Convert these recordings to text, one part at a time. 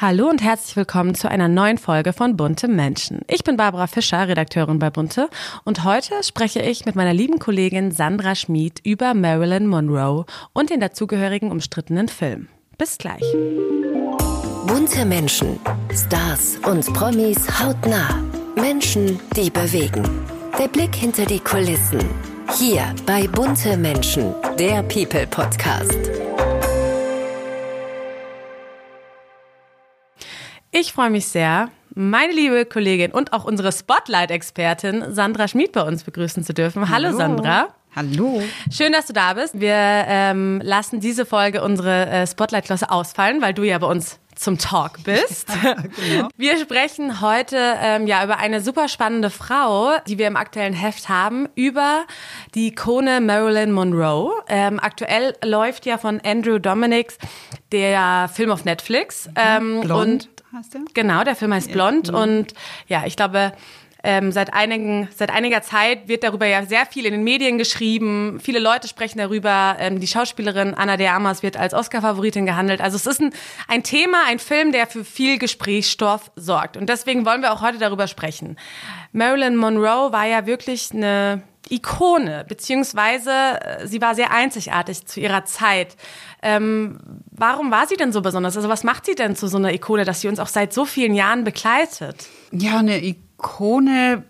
Hallo und herzlich willkommen zu einer neuen Folge von Bunte Menschen. Ich bin Barbara Fischer, Redakteurin bei Bunte und heute spreche ich mit meiner lieben Kollegin Sandra Schmid über Marilyn Monroe und den dazugehörigen umstrittenen Film. Bis gleich. Bunte Menschen, Stars und Promis hautnah. Menschen, die bewegen. Der Blick hinter die Kulissen. Hier bei Bunte Menschen, der People Podcast. Ich freue mich sehr, meine liebe Kollegin und auch unsere Spotlight-Expertin Sandra Schmid bei uns begrüßen zu dürfen. Hallo, Hallo Sandra. Hallo. Schön, dass du da bist. Wir ähm, lassen diese Folge unsere äh, Spotlight-Klasse ausfallen, weil du ja bei uns zum Talk bist. genau. Wir sprechen heute ähm, ja über eine super spannende Frau, die wir im aktuellen Heft haben, über die Ikone Marilyn Monroe. Ähm, aktuell läuft ja von Andrew Dominics der Film auf Netflix. Ähm, Blond. Und heißt der? Genau, der Film heißt Blond. Ja. Und ja, ich glaube, ähm, seit, einigen, seit einiger Zeit wird darüber ja sehr viel in den Medien geschrieben. Viele Leute sprechen darüber. Ähm, die Schauspielerin Anna de Armas wird als Oscar-Favoritin gehandelt. Also es ist ein, ein Thema, ein Film, der für viel Gesprächsstoff sorgt. Und deswegen wollen wir auch heute darüber sprechen. Marilyn Monroe war ja wirklich eine Ikone, beziehungsweise äh, sie war sehr einzigartig zu ihrer Zeit. Ähm, warum war sie denn so besonders? Also was macht sie denn zu so einer Ikone, dass sie uns auch seit so vielen Jahren begleitet? Ja, eine Ikone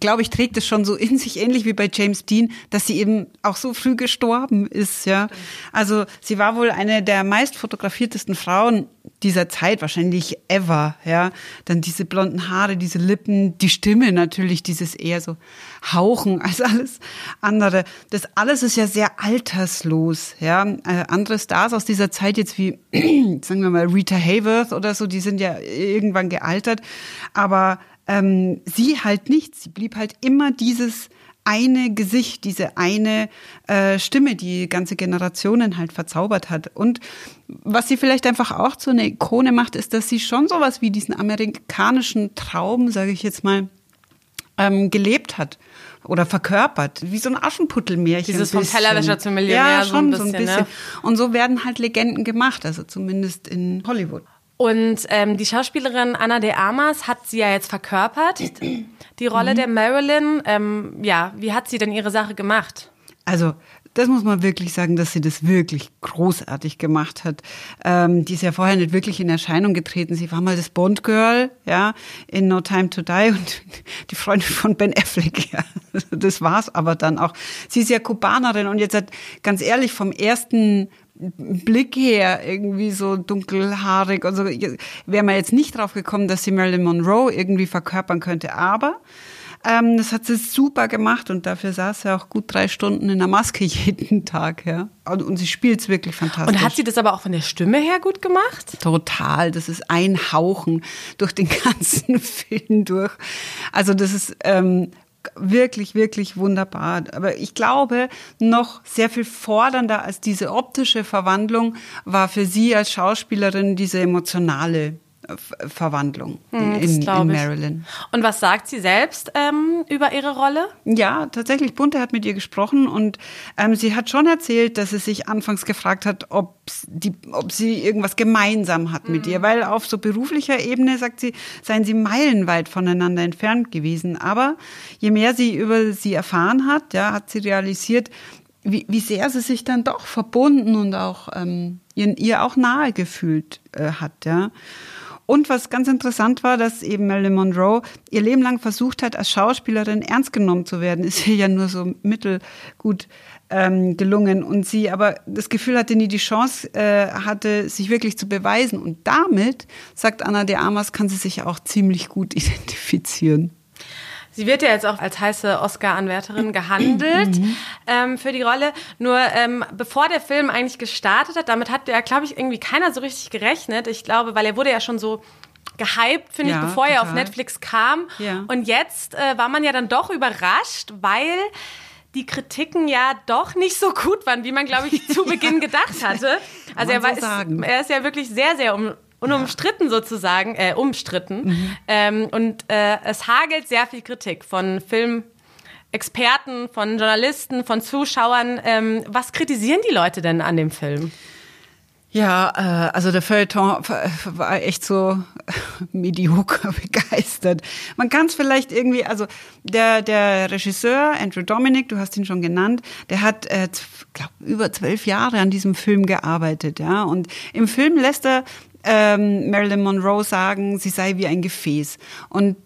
glaube ich, trägt es schon so in sich, ähnlich wie bei James Dean, dass sie eben auch so früh gestorben ist, ja. Also sie war wohl eine der meist fotografiertesten Frauen dieser Zeit, wahrscheinlich ever, ja. Dann diese blonden Haare, diese Lippen, die Stimme natürlich, dieses eher so Hauchen als alles andere. Das alles ist ja sehr alterslos, ja. Äh, andere Stars aus dieser Zeit jetzt wie, sagen wir mal, Rita Hayworth oder so, die sind ja irgendwann gealtert, aber ähm, sie halt nicht. Sie blieb halt immer dieses eine Gesicht, diese eine äh, Stimme, die ganze Generationen halt verzaubert hat. Und was sie vielleicht einfach auch zu einer Ikone macht, ist, dass sie schon sowas wie diesen amerikanischen Traum, sage ich jetzt mal, ähm, gelebt hat oder verkörpert, wie so ein Aschenputtelmärchen. Dieses vom Tellerwäscher zum Millionär. Ja, schon so ein bisschen. So ein bisschen. Ne? Und so werden halt Legenden gemacht, also zumindest in Hollywood. Und ähm, die Schauspielerin Anna de Armas hat sie ja jetzt verkörpert, die Rolle mhm. der Marilyn. Ähm, ja, wie hat sie denn ihre Sache gemacht? Also das muss man wirklich sagen, dass sie das wirklich großartig gemacht hat. Ähm, die ist ja vorher nicht wirklich in Erscheinung getreten. Sie war mal das Bond Girl, ja, in No Time to Die und die Freundin von Ben Affleck. Ja. Das war's aber dann auch. Sie ist ja Kubanerin und jetzt hat ganz ehrlich vom ersten Blick her irgendwie so dunkelhaarig. Also wäre man jetzt nicht drauf gekommen, dass sie Marilyn Monroe irgendwie verkörpern könnte. Aber ähm, das hat sie super gemacht und dafür saß sie auch gut drei Stunden in der Maske jeden Tag. Ja. Und, und sie spielt es wirklich fantastisch. Und hat sie das aber auch von der Stimme her gut gemacht? Total. Das ist ein Hauchen durch den ganzen Film durch. Also das ist ähm, wirklich, wirklich wunderbar. Aber ich glaube, noch sehr viel fordernder als diese optische Verwandlung war für sie als Schauspielerin diese emotionale Verwandlung hm, in, in Marilyn. Und was sagt sie selbst ähm, über ihre Rolle? Ja, tatsächlich, Bunte hat mit ihr gesprochen und ähm, sie hat schon erzählt, dass sie sich anfangs gefragt hat, ob, die, ob sie irgendwas gemeinsam hat mhm. mit ihr, weil auf so beruflicher Ebene, sagt sie, seien sie meilenweit voneinander entfernt gewesen. Aber je mehr sie über sie erfahren hat, ja, hat sie realisiert, wie, wie sehr sie sich dann doch verbunden und auch ähm, ihr, ihr auch nahe gefühlt äh, hat, ja. Und was ganz interessant war, dass eben Marilyn Monroe ihr Leben lang versucht hat, als Schauspielerin ernst genommen zu werden. Ist ihr ja nur so mittelgut ähm, gelungen. Und sie aber das Gefühl hatte, nie die Chance äh, hatte, sich wirklich zu beweisen. Und damit, sagt Anna de Armas, kann sie sich auch ziemlich gut identifizieren. Sie wird ja jetzt auch als heiße Oscar-Anwärterin gehandelt mhm. ähm, für die Rolle. Nur ähm, bevor der Film eigentlich gestartet hat, damit hat ja, glaube ich, irgendwie keiner so richtig gerechnet. Ich glaube, weil er wurde ja schon so gehypt, finde ja, ich, bevor total. er auf Netflix kam. Ja. Und jetzt äh, war man ja dann doch überrascht, weil die Kritiken ja doch nicht so gut waren, wie man, glaube ich, zu Beginn gedacht hatte. Also er, war, so ist, er ist ja wirklich sehr, sehr um, unumstritten ja. sozusagen, äh, umstritten. Mhm. Ähm, und äh, es hagelt sehr viel Kritik von Filmexperten, von Journalisten, von Zuschauern. Ähm, was kritisieren die Leute denn an dem Film? Ja, äh, also der Feuilleton war echt so medioker begeistert. Man kann es vielleicht irgendwie, also der, der Regisseur Andrew Dominic, du hast ihn schon genannt, der hat äh, glaub, über zwölf Jahre an diesem Film gearbeitet, ja. Und im Film lässt er ähm, Marilyn Monroe sagen, sie sei wie ein Gefäß. Und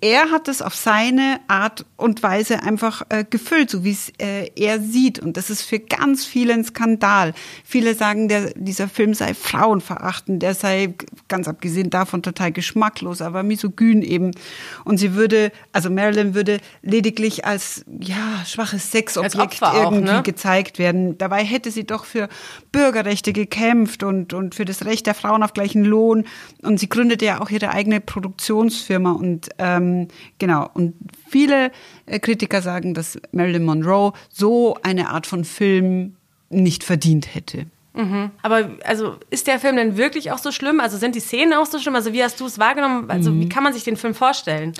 er hat es auf seine Art und Weise einfach äh, gefüllt, so wie es äh, er sieht. Und das ist für ganz viele ein Skandal. Viele sagen, der, dieser Film sei frauenverachtend, der sei ganz abgesehen davon total geschmacklos, aber misogyn eben. Und sie würde, also Marilyn würde lediglich als ja schwaches Sexobjekt irgendwie ne? gezeigt werden. Dabei hätte sie doch für Bürgerrechte gekämpft und und für das Recht der Frauen auf gleichen Lohn. Und sie gründete ja auch ihre eigene Produktionsfirma und ähm, genau, und viele äh, Kritiker sagen, dass Marilyn Monroe so eine Art von Film nicht verdient hätte. Mhm. Aber also ist der Film denn wirklich auch so schlimm? Also sind die Szenen auch so schlimm? Also wie hast du es wahrgenommen? Also mhm. wie kann man sich den Film vorstellen?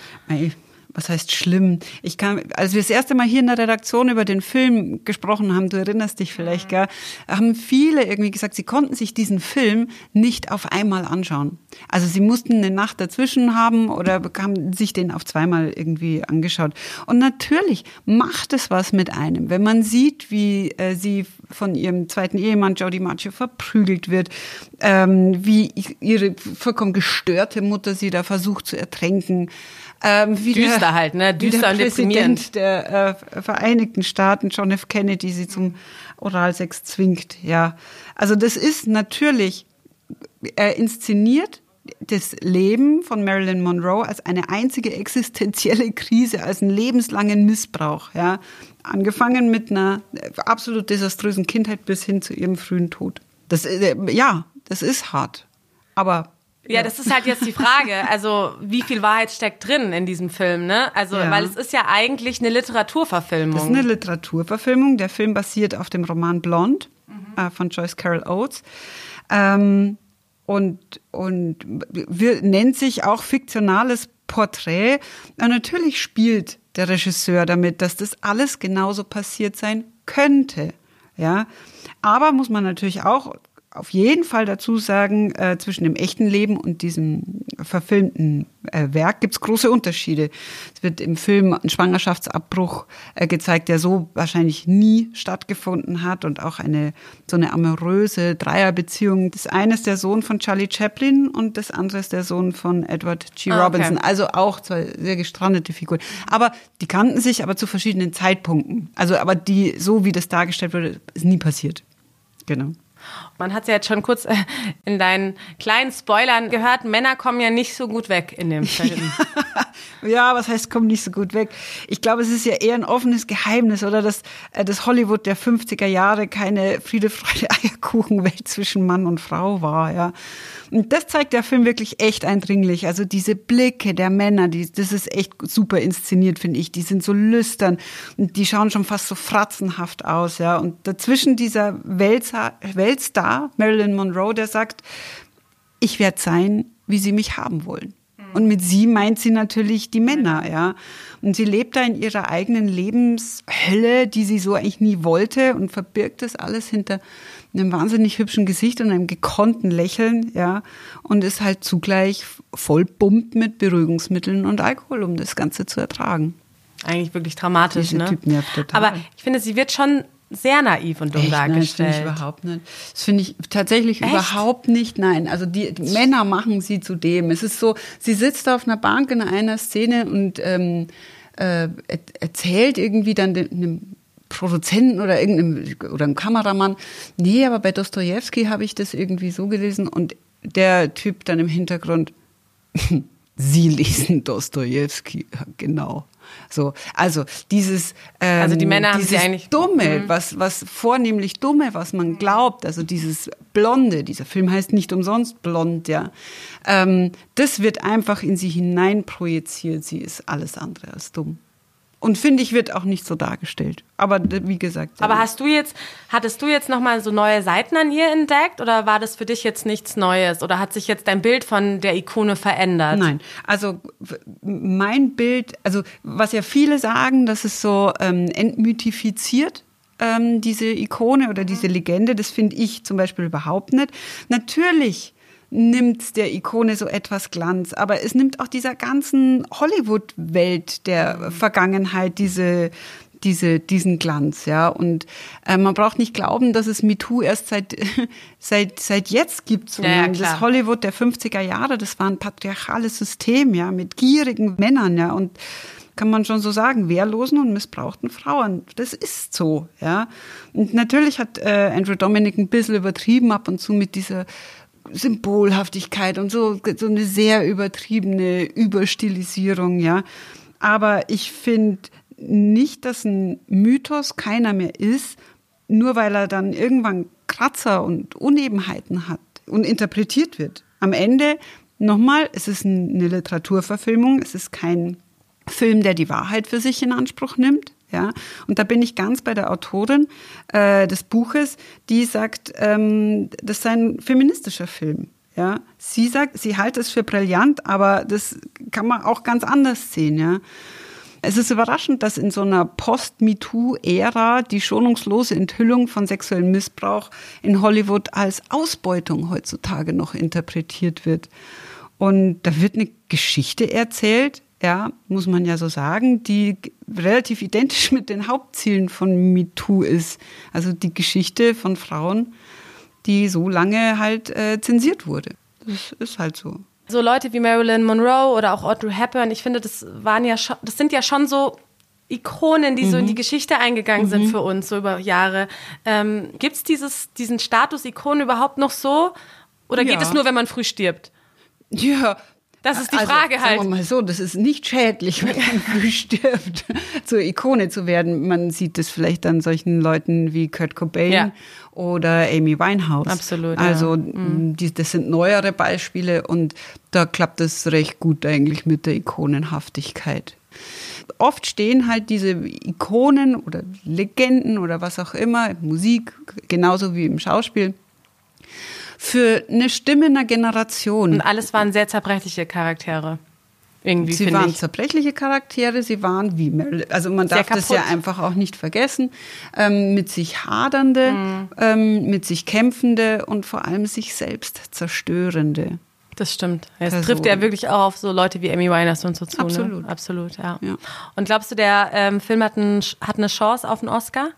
Was heißt schlimm? Ich kann, als wir das erste Mal hier in der Redaktion über den Film gesprochen haben, du erinnerst dich vielleicht, gell, haben viele irgendwie gesagt, sie konnten sich diesen Film nicht auf einmal anschauen. Also sie mussten eine Nacht dazwischen haben oder haben sich den auf zweimal irgendwie angeschaut. Und natürlich macht es was mit einem, wenn man sieht, wie äh, sie von ihrem zweiten Ehemann Jody Macho verprügelt wird, ähm, wie ihre vollkommen gestörte Mutter sie da versucht zu ertränken. Ähm, wie Düster der, halt, ne? Düster und deprimierend. der äh, Vereinigten Staaten, John F. Kennedy, sie zum Oralsex zwingt, ja. Also das ist natürlich äh, inszeniert das Leben von Marilyn Monroe als eine einzige existenzielle Krise, als einen lebenslangen Missbrauch, ja. Angefangen mit einer absolut desaströsen Kindheit bis hin zu ihrem frühen Tod. Das, äh, ja, das ist hart. Aber ja, das ist halt jetzt die Frage. Also, wie viel Wahrheit steckt drin in diesem Film, ne? Also, ja. weil es ist ja eigentlich eine Literaturverfilmung. Das ist eine Literaturverfilmung. Der Film basiert auf dem Roman Blonde mhm. äh, von Joyce Carol Oates. Ähm, und und wir, nennt sich auch fiktionales Porträt. Und natürlich spielt der Regisseur damit, dass das alles genauso passiert sein könnte. Ja, aber muss man natürlich auch auf jeden Fall dazu sagen, äh, zwischen dem echten Leben und diesem verfilmten äh, Werk gibt's große Unterschiede. Es wird im Film ein Schwangerschaftsabbruch äh, gezeigt, der so wahrscheinlich nie stattgefunden hat und auch eine so eine amoröse Dreierbeziehung. Das eine ist der Sohn von Charlie Chaplin und das andere ist der Sohn von Edward G. Ah, Robinson. Okay. Also auch zwei sehr gestrandete Figuren. Aber die kannten sich aber zu verschiedenen Zeitpunkten. Also aber die, so wie das dargestellt wurde, ist nie passiert. Genau. Man hat es ja jetzt schon kurz äh, in deinen kleinen Spoilern gehört, Männer kommen ja nicht so gut weg in dem Film. ja, was heißt, kommen nicht so gut weg? Ich glaube, es ist ja eher ein offenes Geheimnis, oder dass äh, das Hollywood der 50er Jahre keine Friede, Freude, Eierkuchenwelt zwischen Mann und Frau war, ja. Und das zeigt der Film wirklich echt eindringlich. Also diese Blicke der Männer, die, das ist echt super inszeniert, finde ich. Die sind so lüstern und die schauen schon fast so fratzenhaft aus, ja. Und dazwischen dieser Weltstar, Weltstar Marilyn Monroe, der sagt, ich werde sein, wie sie mich haben wollen. Und mit sie meint sie natürlich die Männer, ja. Und sie lebt da in ihrer eigenen Lebenshölle, die sie so eigentlich nie wollte und verbirgt das alles hinter einem wahnsinnig hübschen Gesicht und einem gekonnten Lächeln, ja, und ist halt zugleich voll bummt mit Beruhigungsmitteln und Alkohol, um das Ganze zu ertragen. Eigentlich wirklich dramatisch, Diese ne? Typ nervt total. Aber ich finde, sie wird schon sehr naiv und dumm Echt? dargestellt. Nein, das finde ich überhaupt nicht. Das finde ich tatsächlich Echt? überhaupt nicht. Nein, also die, die, Männer machen sie zu dem. Es ist so, sie sitzt auf einer Bank in einer Szene und ähm, äh, erzählt irgendwie dann dem, Produzenten oder irgendeinem oder einem Kameramann, nee, aber bei Dostoevsky habe ich das irgendwie so gelesen und der Typ dann im Hintergrund, Sie lesen Dostoevsky, genau. So, also dieses, ähm, also die Männer dieses haben eigentlich Dumme, mhm. was, was vornehmlich Dumme, was man glaubt, also dieses Blonde, dieser Film heißt nicht umsonst blond, ja. Ähm, das wird einfach in sie hinein projiziert. Sie ist alles andere als dumm. Und finde ich, wird auch nicht so dargestellt. Aber wie gesagt. Aber hast du jetzt, hattest du jetzt nochmal so neue Seiten an ihr entdeckt oder war das für dich jetzt nichts Neues? Oder hat sich jetzt dein Bild von der Ikone verändert? Nein. Also mein Bild, also was ja viele sagen, dass es so ähm, entmythifiziert, ähm, diese Ikone oder diese Legende. Das finde ich zum Beispiel überhaupt nicht. Natürlich nimmt der Ikone so etwas Glanz, aber es nimmt auch dieser ganzen Hollywood-Welt der Vergangenheit diese diese, diesen Glanz, ja. Und äh, man braucht nicht glauben, dass es MeToo erst seit, seit, seit jetzt gibt, sondern ja, das Hollywood der 50er Jahre, das war ein patriarchales System, ja, mit gierigen Männern, ja. Und kann man schon so sagen, wehrlosen und missbrauchten Frauen. Das ist so, ja. Und natürlich hat äh, Andrew Dominic ein bisschen übertrieben ab und zu mit dieser Symbolhaftigkeit und so, so eine sehr übertriebene Überstilisierung, ja. Aber ich finde nicht, dass ein Mythos keiner mehr ist, nur weil er dann irgendwann Kratzer und Unebenheiten hat und interpretiert wird. Am Ende, nochmal, es ist eine Literaturverfilmung, es ist kein Film, der die Wahrheit für sich in Anspruch nimmt. Ja, und da bin ich ganz bei der Autorin äh, des Buches, die sagt, ähm, das sei ein feministischer Film. Ja, sie sagt, sie hält es für brillant, aber das kann man auch ganz anders sehen. Ja, es ist überraschend, dass in so einer Post-MeToo-Ära die schonungslose Enthüllung von sexuellem Missbrauch in Hollywood als Ausbeutung heutzutage noch interpretiert wird. Und da wird eine Geschichte erzählt, ja, muss man ja so sagen, die relativ identisch mit den Hauptzielen von MeToo ist. Also die Geschichte von Frauen, die so lange halt äh, zensiert wurde. Das ist halt so. So Leute wie Marilyn Monroe oder auch Audrey Hepburn, ich finde, das waren ja schon, das sind ja schon so Ikonen, die mhm. so in die mhm. Geschichte eingegangen mhm. sind für uns, so über Jahre. Ähm, Gibt es diesen Status Ikone überhaupt noch so? Oder ja. geht es nur, wenn man früh stirbt? Ja, das ist die also, Frage halt. Sagen wir mal so, das ist nicht schädlich, wenn man früh stirbt, zur Ikone zu werden. Man sieht das vielleicht an solchen Leuten wie Kurt Cobain ja. oder Amy Winehouse. Absolut. Also ja. Mhm. die, das sind neuere Beispiele und da klappt es recht gut eigentlich mit der Ikonenhaftigkeit. Oft stehen halt diese Ikonen oder Legenden oder was auch immer, Musik, genauso wie im Schauspiel, für eine Stimme einer Generation. Und alles waren sehr zerbrechliche Charaktere. Irgendwie, sie waren ich. zerbrechliche Charaktere, sie waren wie Meryl. Also man darf das ja einfach auch nicht vergessen. Ähm, mit sich hadernde, mhm. ähm, mit sich kämpfende und vor allem sich selbst zerstörende. Das stimmt. Es trifft ja wirklich auch auf so Leute wie Amy Winehouse und so zu. Ne? Absolut. Ne? Absolut, ja. ja. Und glaubst du, der ähm, Film hat, ein, hat eine Chance auf einen Oscar?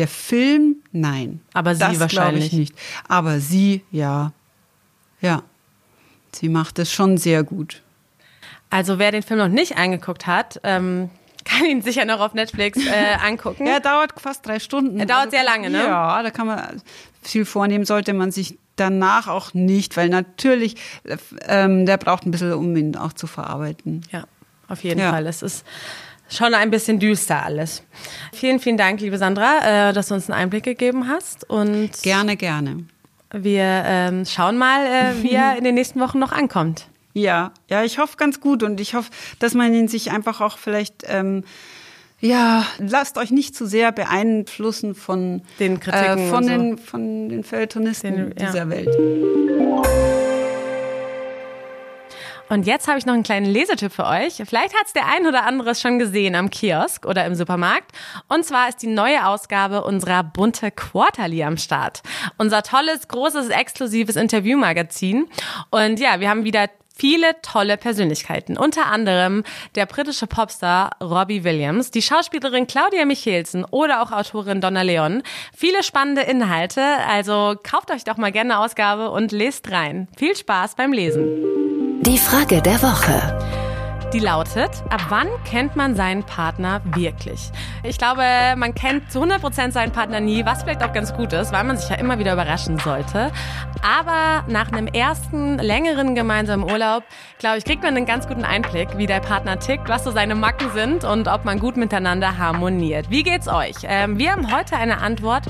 Der Film, nein. Aber sie das wahrscheinlich ich nicht. Aber sie, ja. Ja. Sie macht es schon sehr gut. Also wer den Film noch nicht angeguckt hat, ähm, kann ihn sicher noch auf Netflix äh, angucken. er dauert fast drei Stunden. Er dauert also, sehr lange, ne? Ja, da kann man viel vornehmen, sollte man sich danach auch nicht, weil natürlich, ähm, der braucht ein bisschen, um ihn auch zu verarbeiten. Ja, auf jeden ja. Fall. Es ist schon ein bisschen düster alles. Vielen, vielen Dank, liebe Sandra, äh, dass du uns einen Einblick gegeben hast. Und gerne, gerne. Wir ähm, schauen mal, äh, wie er in den nächsten Wochen noch ankommt. Ja, ja, ich hoffe ganz gut und ich hoffe, dass man ihn sich einfach auch vielleicht ähm, ja, lasst euch nicht zu sehr beeinflussen von den Kritiken äh, von, den, so. von den Feuilletonisten den, ja. dieser Welt. Und jetzt habe ich noch einen kleinen Lesetipp für euch. Vielleicht hat es der ein oder andere schon gesehen am Kiosk oder im Supermarkt. Und zwar ist die neue Ausgabe unserer bunte Quarterly am Start. Unser tolles, großes, exklusives Interviewmagazin. Und ja, wir haben wieder viele tolle Persönlichkeiten. Unter anderem der britische Popstar Robbie Williams, die Schauspielerin Claudia Michelsen oder auch Autorin Donna Leon. Viele spannende Inhalte, also kauft euch doch mal gerne eine Ausgabe und lest rein. Viel Spaß beim Lesen. Die Frage der Woche. Die lautet, ab wann kennt man seinen Partner wirklich? Ich glaube, man kennt zu 100% seinen Partner nie, was vielleicht auch ganz gut ist, weil man sich ja immer wieder überraschen sollte. Aber nach einem ersten längeren gemeinsamen Urlaub, glaube ich, kriegt man einen ganz guten Einblick, wie der Partner tickt, was so seine Macken sind und ob man gut miteinander harmoniert. Wie geht's euch? Ähm, wir haben heute eine Antwort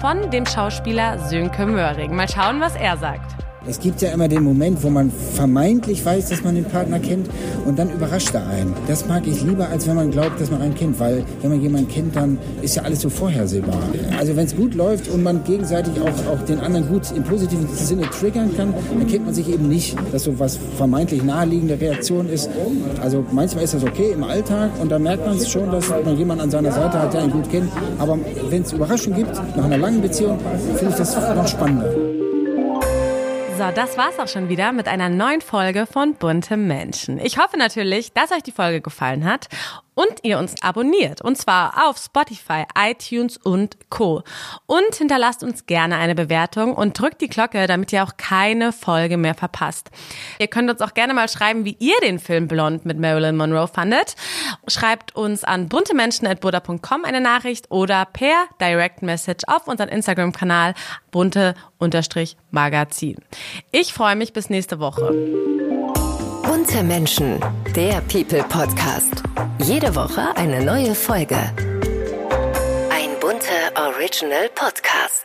von dem Schauspieler Sönke Möhring. Mal schauen, was er sagt. Es gibt ja immer den Moment, wo man vermeintlich weiß, dass man den Partner kennt und dann überrascht er einen. Das mag ich lieber, als wenn man glaubt, dass man einen kennt, weil wenn man jemanden kennt, dann ist ja alles so vorhersehbar. Also wenn es gut läuft und man gegenseitig auch, auch den anderen gut im positiven Sinne triggern kann, dann kennt man sich eben nicht, dass so was vermeintlich naheliegende Reaktion ist. Also manchmal ist das okay im Alltag und da merkt man es schon, dass man jemanden an seiner Seite hat, der ihn gut kennt. Aber wenn es Überraschungen gibt, nach einer langen Beziehung, finde ich das noch spannender. So, das war's auch schon wieder mit einer neuen Folge von Bunte Menschen. Ich hoffe natürlich, dass euch die Folge gefallen hat und ihr uns abonniert. Und zwar auf Spotify, iTunes und Co. Und hinterlasst uns gerne eine Bewertung und drückt die Glocke, damit ihr auch keine Folge mehr verpasst. Ihr könnt uns auch gerne mal schreiben, wie ihr den Film Blond mit Marilyn Monroe fandet. Schreibt uns an buntemenschen.buddha.com eine Nachricht oder per Direct Message auf unseren Instagram-Kanal bunte-magazin. Ich freue mich bis nächste Woche. Bunte Menschen, der People Podcast. Jede Woche eine neue Folge. Ein bunter Original Podcast.